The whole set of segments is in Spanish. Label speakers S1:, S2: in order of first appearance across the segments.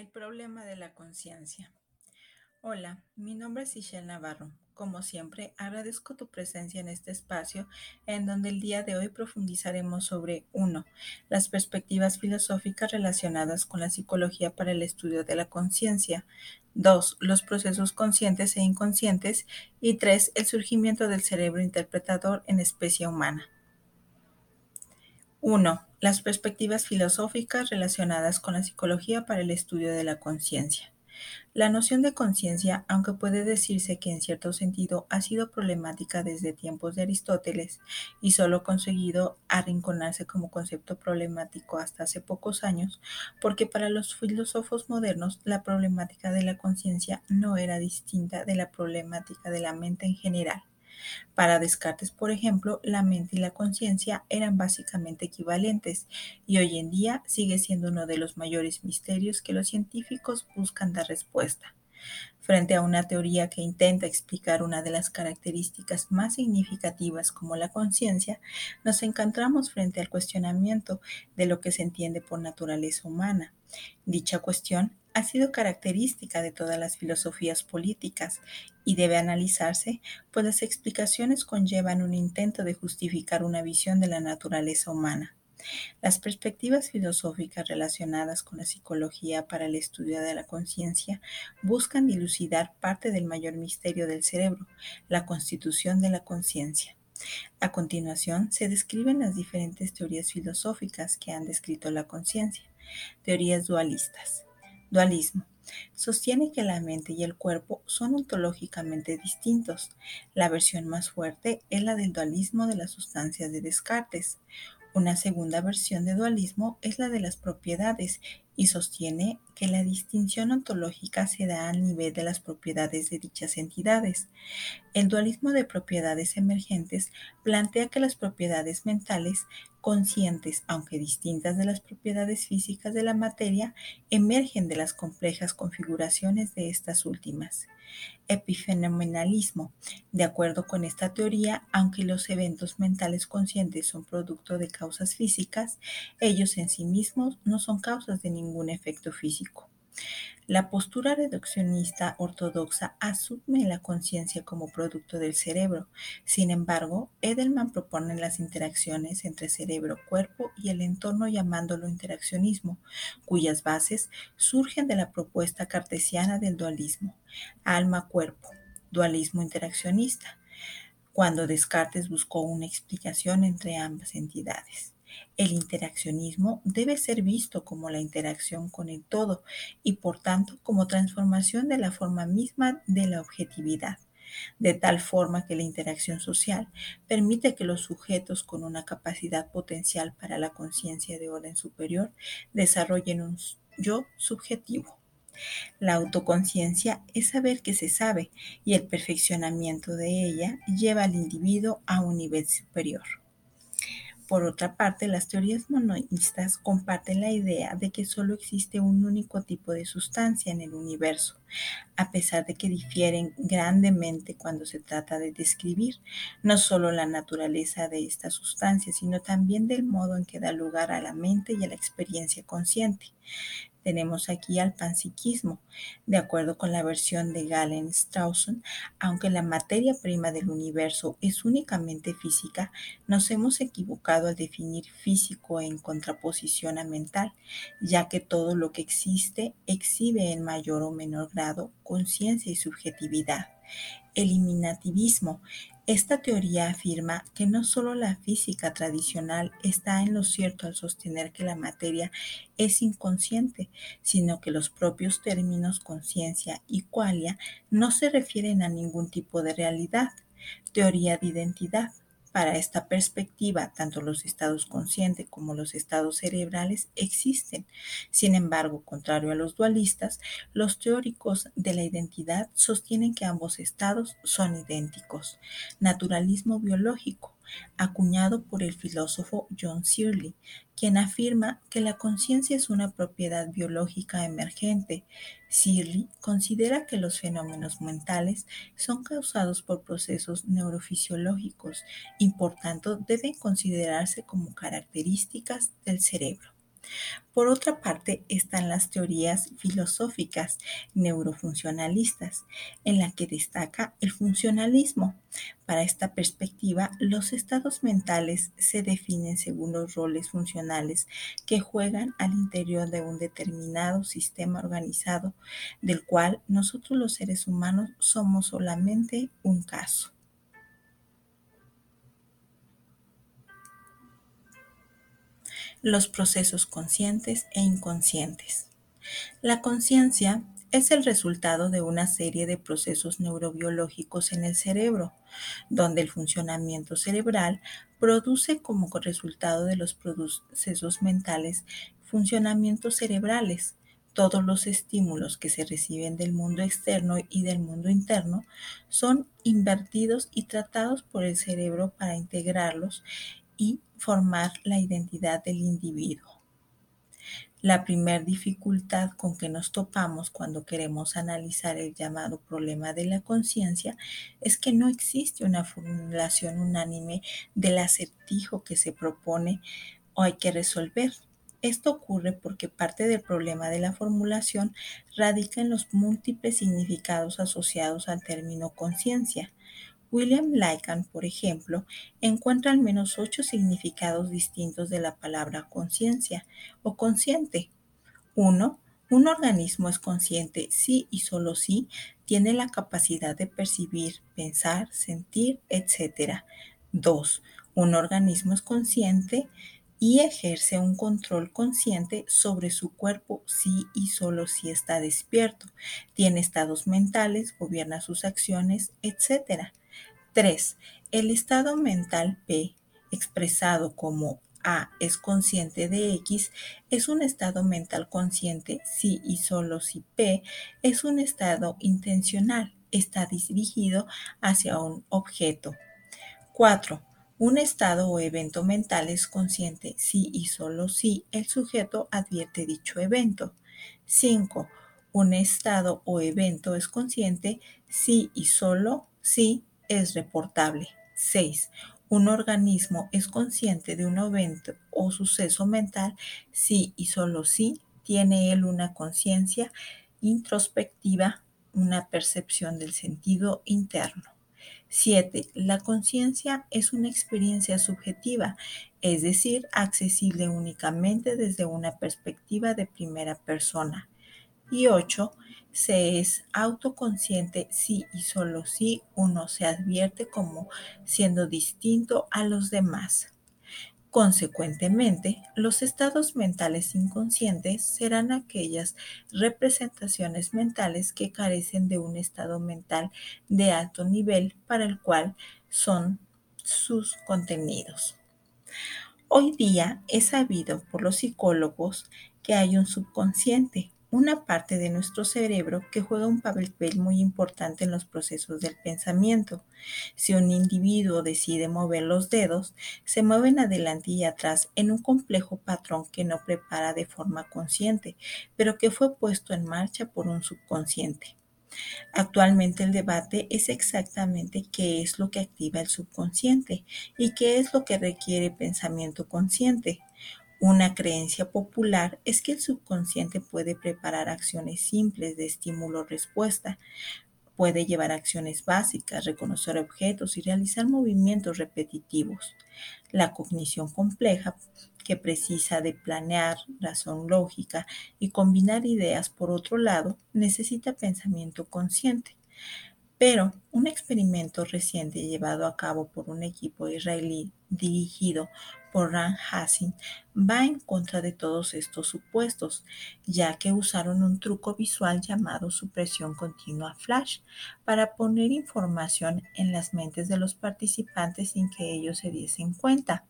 S1: El problema de la conciencia. Hola, mi nombre es Ishel Navarro. Como siempre, agradezco tu presencia en este espacio en donde el día de hoy profundizaremos sobre 1. Las perspectivas filosóficas relacionadas con la psicología para el estudio de la conciencia. 2. Los procesos conscientes e inconscientes. Y 3. El surgimiento del cerebro interpretador en especie humana. 1. Las perspectivas filosóficas relacionadas con la psicología para el estudio de la conciencia. La noción de conciencia, aunque puede decirse que en cierto sentido ha sido problemática desde tiempos de Aristóteles y solo conseguido arrinconarse como concepto problemático hasta hace pocos años, porque para los filósofos modernos la problemática de la conciencia no era distinta de la problemática de la mente en general. Para Descartes, por ejemplo, la mente y la conciencia eran básicamente equivalentes y hoy en día sigue siendo uno de los mayores misterios que los científicos buscan dar respuesta. Frente a una teoría que intenta explicar una de las características más significativas como la conciencia, nos encontramos frente al cuestionamiento de lo que se entiende por naturaleza humana. Dicha cuestión ha sido característica de todas las filosofías políticas y debe analizarse, pues las explicaciones conllevan un intento de justificar una visión de la naturaleza humana. Las perspectivas filosóficas relacionadas con la psicología para el estudio de la conciencia buscan dilucidar parte del mayor misterio del cerebro, la constitución de la conciencia. A continuación, se describen las diferentes teorías filosóficas que han descrito la conciencia. Teorías dualistas. Dualismo. Sostiene que la mente y el cuerpo son ontológicamente distintos. La versión más fuerte es la del dualismo de las sustancias de Descartes. Una segunda versión de dualismo es la de las propiedades y sostiene que la distinción ontológica se da al nivel de las propiedades de dichas entidades. El dualismo de propiedades emergentes plantea que las propiedades mentales, conscientes aunque distintas de las propiedades físicas de la materia, emergen de las complejas configuraciones de estas últimas. Epifenomenalismo. De acuerdo con esta teoría, aunque los eventos mentales conscientes son producto de causas físicas, ellos en sí mismos no son causas de ningún efecto físico. La postura reduccionista ortodoxa asume la conciencia como producto del cerebro. Sin embargo, Edelman propone las interacciones entre cerebro, cuerpo y el entorno llamándolo interaccionismo, cuyas bases surgen de la propuesta cartesiana del dualismo, alma-cuerpo, dualismo interaccionista, cuando Descartes buscó una explicación entre ambas entidades. El interaccionismo debe ser visto como la interacción con el todo y por tanto como transformación de la forma misma de la objetividad, de tal forma que la interacción social permite que los sujetos con una capacidad potencial para la conciencia de orden superior desarrollen un yo subjetivo. La autoconciencia es saber que se sabe y el perfeccionamiento de ella lleva al individuo a un nivel superior. Por otra parte, las teorías monoístas comparten la idea de que solo existe un único tipo de sustancia en el universo, a pesar de que difieren grandemente cuando se trata de describir no solo la naturaleza de esta sustancia, sino también del modo en que da lugar a la mente y a la experiencia consciente. Tenemos aquí al panpsiquismo. De acuerdo con la versión de Galen Strawson, aunque la materia prima del universo es únicamente física, nos hemos equivocado al definir físico en contraposición a mental, ya que todo lo que existe exhibe en mayor o menor grado conciencia y subjetividad. Eliminativismo esta teoría afirma que no solo la física tradicional está en lo cierto al sostener que la materia es inconsciente, sino que los propios términos conciencia y qualia no se refieren a ningún tipo de realidad. Teoría de identidad. Para esta perspectiva, tanto los estados conscientes como los estados cerebrales existen. Sin embargo, contrario a los dualistas, los teóricos de la identidad sostienen que ambos estados son idénticos. Naturalismo biológico acuñado por el filósofo John Searle, quien afirma que la conciencia es una propiedad biológica emergente. Searle considera que los fenómenos mentales son causados por procesos neurofisiológicos y por tanto deben considerarse como características del cerebro. Por otra parte, están las teorías filosóficas neurofuncionalistas, en la que destaca el funcionalismo. Para esta perspectiva, los estados mentales se definen según los roles funcionales que juegan al interior de un determinado sistema organizado, del cual nosotros los seres humanos somos solamente un caso. Los procesos conscientes e inconscientes. La conciencia es el resultado de una serie de procesos neurobiológicos en el cerebro, donde el funcionamiento cerebral produce como resultado de los procesos mentales funcionamientos cerebrales. Todos los estímulos que se reciben del mundo externo y del mundo interno son invertidos y tratados por el cerebro para integrarlos y formar la identidad del individuo. La primera dificultad con que nos topamos cuando queremos analizar el llamado problema de la conciencia es que no existe una formulación unánime del acertijo que se propone o hay que resolver. Esto ocurre porque parte del problema de la formulación radica en los múltiples significados asociados al término conciencia. William Lycan, por ejemplo, encuentra al menos ocho significados distintos de la palabra conciencia o consciente. 1. Un organismo es consciente si y solo si tiene la capacidad de percibir, pensar, sentir, etc. 2. Un organismo es consciente y ejerce un control consciente sobre su cuerpo si y solo si está despierto, tiene estados mentales, gobierna sus acciones, etc. 3. El estado mental P, expresado como A es consciente de X, es un estado mental consciente si y solo si P es un estado intencional, está dirigido hacia un objeto. 4. Un estado o evento mental es consciente si y solo si el sujeto advierte dicho evento. 5. Un estado o evento es consciente si y solo si es reportable. 6. Un organismo es consciente de un evento o suceso mental si y solo si tiene él una conciencia introspectiva, una percepción del sentido interno. 7. La conciencia es una experiencia subjetiva, es decir, accesible únicamente desde una perspectiva de primera persona. Y 8 se es autoconsciente si y solo si uno se advierte como siendo distinto a los demás. Consecuentemente, los estados mentales inconscientes serán aquellas representaciones mentales que carecen de un estado mental de alto nivel para el cual son sus contenidos. Hoy día es sabido por los psicólogos que hay un subconsciente, una parte de nuestro cerebro que juega un papel muy importante en los procesos del pensamiento. Si un individuo decide mover los dedos, se mueven adelante y atrás en un complejo patrón que no prepara de forma consciente, pero que fue puesto en marcha por un subconsciente. Actualmente el debate es exactamente qué es lo que activa el subconsciente y qué es lo que requiere pensamiento consciente. Una creencia popular es que el subconsciente puede preparar acciones simples de estímulo-respuesta, puede llevar acciones básicas, reconocer objetos y realizar movimientos repetitivos. La cognición compleja, que precisa de planear, razón lógica y combinar ideas por otro lado, necesita pensamiento consciente. Pero un experimento reciente llevado a cabo por un equipo israelí dirigido por Ran Hassin va en contra de todos estos supuestos, ya que usaron un truco visual llamado supresión continua flash para poner información en las mentes de los participantes sin que ellos se diesen cuenta.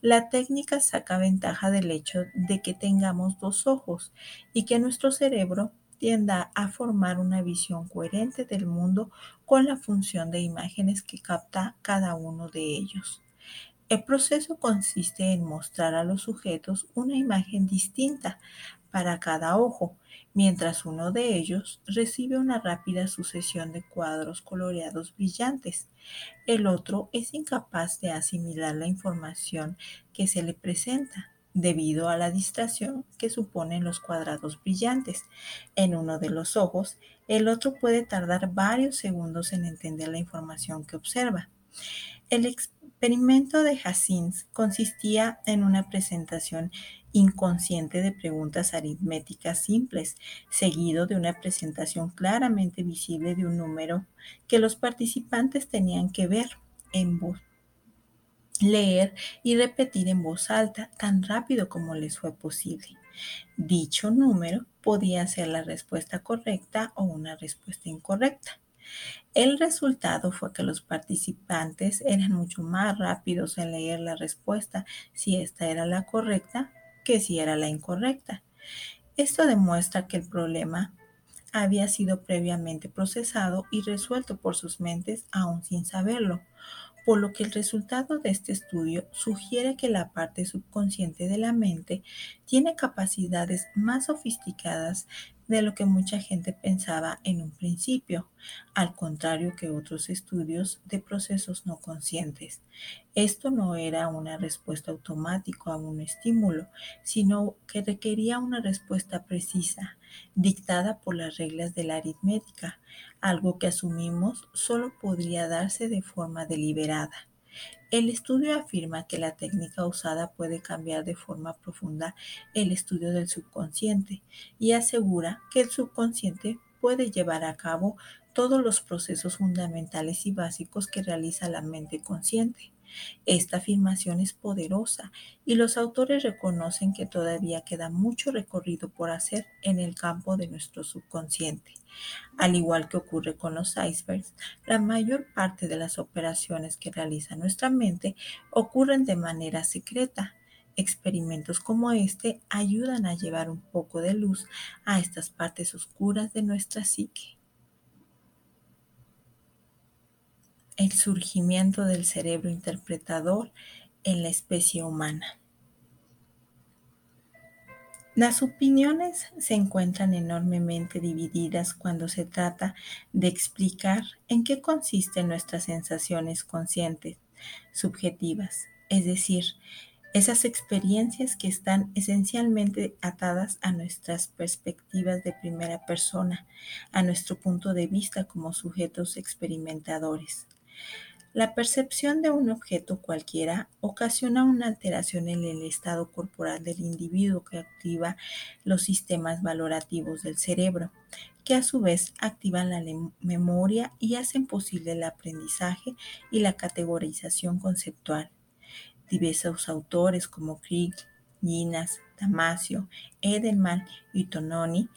S1: La técnica saca ventaja del hecho de que tengamos dos ojos y que nuestro cerebro tienda a formar una visión coherente del mundo con la función de imágenes que capta cada uno de ellos. El proceso consiste en mostrar a los sujetos una imagen distinta para cada ojo, mientras uno de ellos recibe una rápida sucesión de cuadros coloreados brillantes. El otro es incapaz de asimilar la información que se le presenta. Debido a la distracción que suponen los cuadrados brillantes en uno de los ojos, el otro puede tardar varios segundos en entender la información que observa. El experimento de Jacins consistía en una presentación inconsciente de preguntas aritméticas simples, seguido de una presentación claramente visible de un número que los participantes tenían que ver en voz leer y repetir en voz alta tan rápido como les fue posible. Dicho número podía ser la respuesta correcta o una respuesta incorrecta. El resultado fue que los participantes eran mucho más rápidos en leer la respuesta si esta era la correcta que si era la incorrecta. Esto demuestra que el problema había sido previamente procesado y resuelto por sus mentes aún sin saberlo, por lo que el resultado de este estudio sugiere que la parte subconsciente de la mente tiene capacidades más sofisticadas de lo que mucha gente pensaba en un principio, al contrario que otros estudios de procesos no conscientes. Esto no era una respuesta automática a un estímulo, sino que requería una respuesta precisa, dictada por las reglas de la aritmética, algo que asumimos solo podría darse de forma deliberada. El estudio afirma que la técnica usada puede cambiar de forma profunda el estudio del subconsciente y asegura que el subconsciente puede llevar a cabo todos los procesos fundamentales y básicos que realiza la mente consciente. Esta afirmación es poderosa y los autores reconocen que todavía queda mucho recorrido por hacer en el campo de nuestro subconsciente. Al igual que ocurre con los icebergs, la mayor parte de las operaciones que realiza nuestra mente ocurren de manera secreta. Experimentos como este ayudan a llevar un poco de luz a estas partes oscuras de nuestra psique. El surgimiento del cerebro interpretador en la especie humana. Las opiniones se encuentran enormemente divididas cuando se trata de explicar en qué consisten nuestras sensaciones conscientes, subjetivas, es decir, esas experiencias que están esencialmente atadas a nuestras perspectivas de primera persona, a nuestro punto de vista como sujetos experimentadores. La percepción de un objeto cualquiera ocasiona una alteración en el estado corporal del individuo que activa los sistemas valorativos del cerebro, que a su vez activan la memoria y hacen posible el aprendizaje y la categorización conceptual. Diversos autores como Krieg, Ginas, Damasio, Edelman y Tononi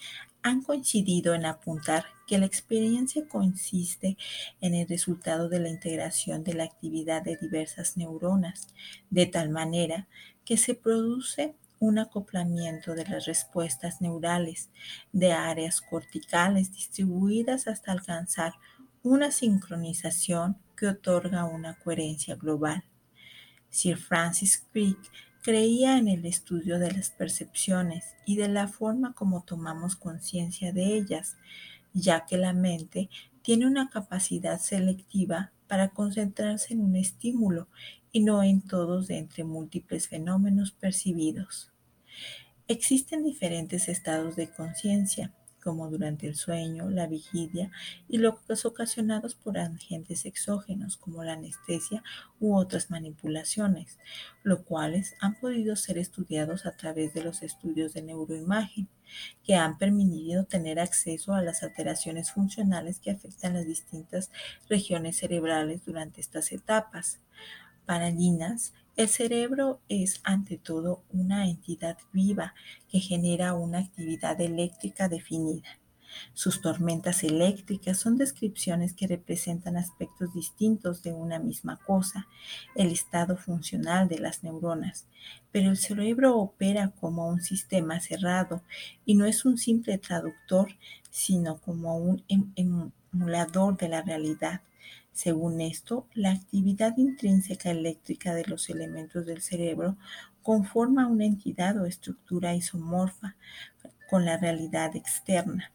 S1: han coincidido en apuntar que la experiencia consiste en el resultado de la integración de la actividad de diversas neuronas, de tal manera que se produce un acoplamiento de las respuestas neurales de áreas corticales distribuidas hasta alcanzar una sincronización que otorga una coherencia global. Sir Francis Crick Creía en el estudio de las percepciones y de la forma como tomamos conciencia de ellas, ya que la mente tiene una capacidad selectiva para concentrarse en un estímulo y no en todos de entre múltiples fenómenos percibidos. Existen diferentes estados de conciencia como durante el sueño, la vigilia y los ocasionados por agentes exógenos como la anestesia u otras manipulaciones, los cuales han podido ser estudiados a través de los estudios de neuroimagen, que han permitido tener acceso a las alteraciones funcionales que afectan las distintas regiones cerebrales durante estas etapas. Para Linas, el cerebro es ante todo una entidad viva que genera una actividad eléctrica definida. Sus tormentas eléctricas son descripciones que representan aspectos distintos de una misma cosa, el estado funcional de las neuronas, pero el cerebro opera como un sistema cerrado y no es un simple traductor, sino como un em-, emulador de la realidad. Según esto, la actividad intrínseca eléctrica de los elementos del cerebro conforma una entidad o estructura isomorfa con la realidad externa.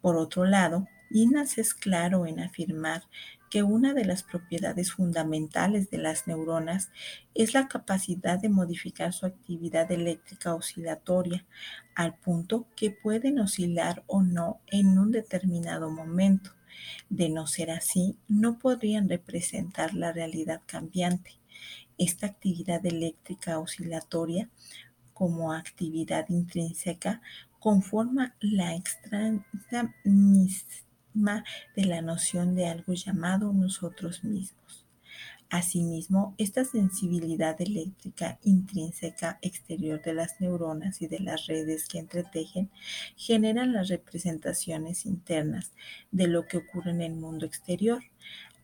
S1: Por otro lado, Inas es claro en afirmar que una de las propiedades fundamentales de las neuronas es la capacidad de modificar su actividad eléctrica oscilatoria al punto que pueden oscilar o no en un determinado momento. De no ser así, no podrían representar la realidad cambiante. Esta actividad eléctrica oscilatoria como actividad intrínseca conforma la extraña misma de la noción de algo llamado nosotros mismos. Asimismo, esta sensibilidad eléctrica intrínseca exterior de las neuronas y de las redes que entretejen generan las representaciones internas de lo que ocurre en el mundo exterior.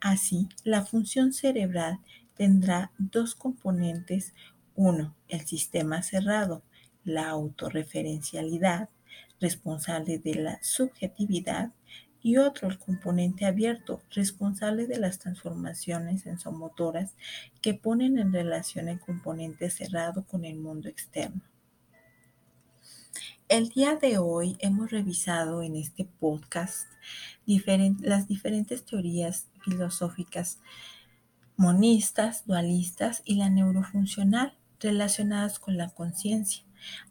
S1: Así, la función cerebral tendrá dos componentes. Uno, el sistema cerrado, la autorreferencialidad, responsable de la subjetividad, y otro, el componente abierto, responsable de las transformaciones sensomotoras que ponen en relación el componente cerrado con el mundo externo. El día de hoy hemos revisado en este podcast las diferentes teorías filosóficas monistas, dualistas y la neurofuncional relacionadas con la conciencia,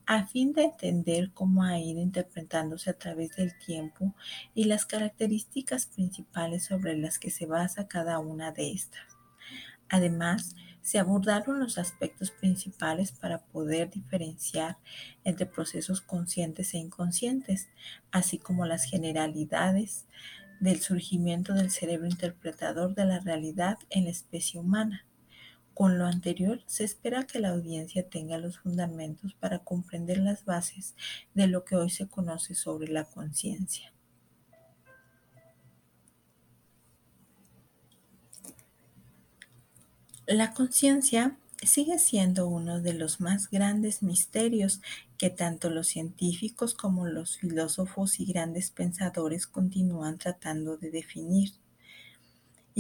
S1: a fin de entender cómo ha ido interpretándose a través del tiempo y las características principales sobre las que se basa cada una de estas. Además, se abordaron los aspectos principales para poder diferenciar entre procesos conscientes e inconscientes, así como las generalidades del surgimiento del cerebro interpretador de la realidad en la especie humana. Con lo anterior, se espera que la audiencia tenga los fundamentos para comprender las bases de lo que hoy se conoce sobre la conciencia. La conciencia sigue siendo uno de los más grandes misterios que tanto los científicos como los filósofos y grandes pensadores continúan tratando de definir,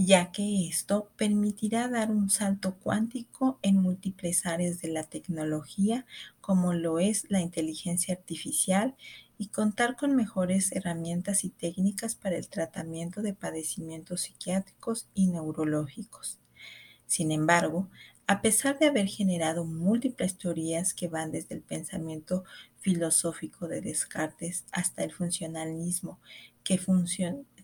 S1: ya que esto permitirá dar un salto cuántico en múltiples áreas de la tecnología, como lo es la inteligencia artificial, y contar con mejores herramientas y técnicas para el tratamiento de padecimientos psiquiátricos y neurológicos. Sin embargo, a pesar de haber generado múltiples teorías que van desde el pensamiento filosófico de Descartes hasta el funcionalismo que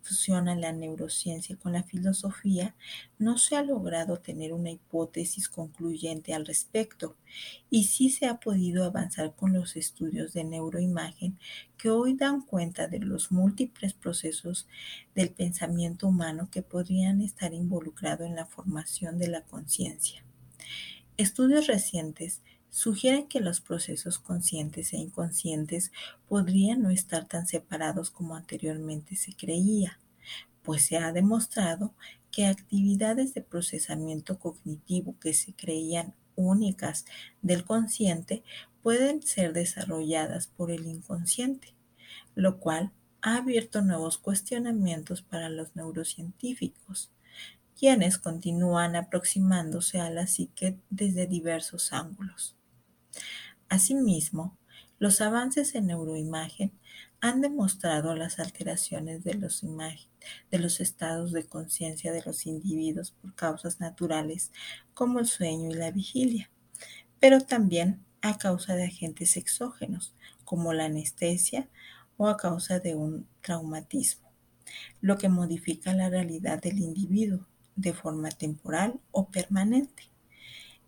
S1: fusiona la neurociencia con la filosofía, no se ha logrado tener una hipótesis concluyente al respecto, y sí se ha podido avanzar con los estudios de neuroimagen que hoy dan cuenta de los múltiples procesos del pensamiento humano que podrían estar involucrados en la formación de la conciencia. Estudios recientes sugieren que los procesos conscientes e inconscientes podrían no estar tan separados como anteriormente se creía, pues se ha demostrado que actividades de procesamiento cognitivo que se creían únicas del consciente pueden ser desarrolladas por el inconsciente, lo cual ha abierto nuevos cuestionamientos para los neurocientíficos quienes continúan aproximándose a la psique desde diversos ángulos. Asimismo, los avances en neuroimagen han demostrado las alteraciones de los, de los estados de conciencia de los individuos por causas naturales como el sueño y la vigilia, pero también a causa de agentes exógenos como la anestesia o a causa de un traumatismo, lo que modifica la realidad del individuo de forma temporal o permanente.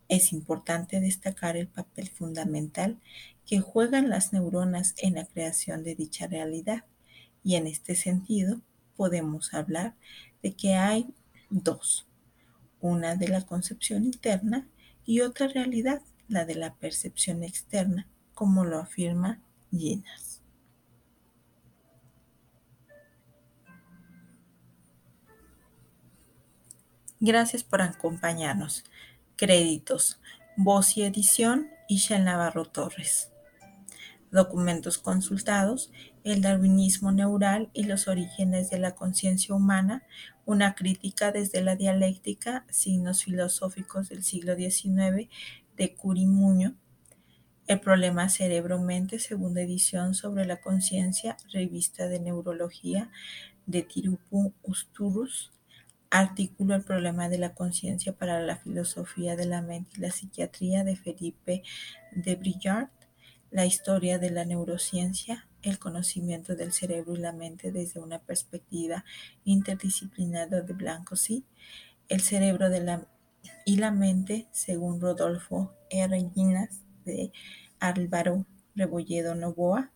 S1: Es importante destacar el papel fundamental que juegan las neuronas en la creación de dicha realidad y en este sentido podemos hablar de que hay dos, una de la concepción interna y otra realidad, la de la percepción externa, como lo afirma Ginas. Gracias por acompañarnos. Créditos. Voz y edición, Ishel Navarro Torres. Documentos consultados, El darwinismo neural y los orígenes de la conciencia humana, una crítica desde la dialéctica, signos filosóficos del siglo XIX, de Curimuño. El problema cerebro-mente, segunda edición sobre la conciencia, revista de neurología de Tirupu Usturus. Artículo El problema de la conciencia para la filosofía de la mente y la psiquiatría de Felipe de Brillard. La historia de la neurociencia, el conocimiento del cerebro y la mente desde una perspectiva interdisciplinar de Blanco sí. El cerebro y la mente, según Rodolfo R. Ginas de Álvaro Rebolledo Novoa.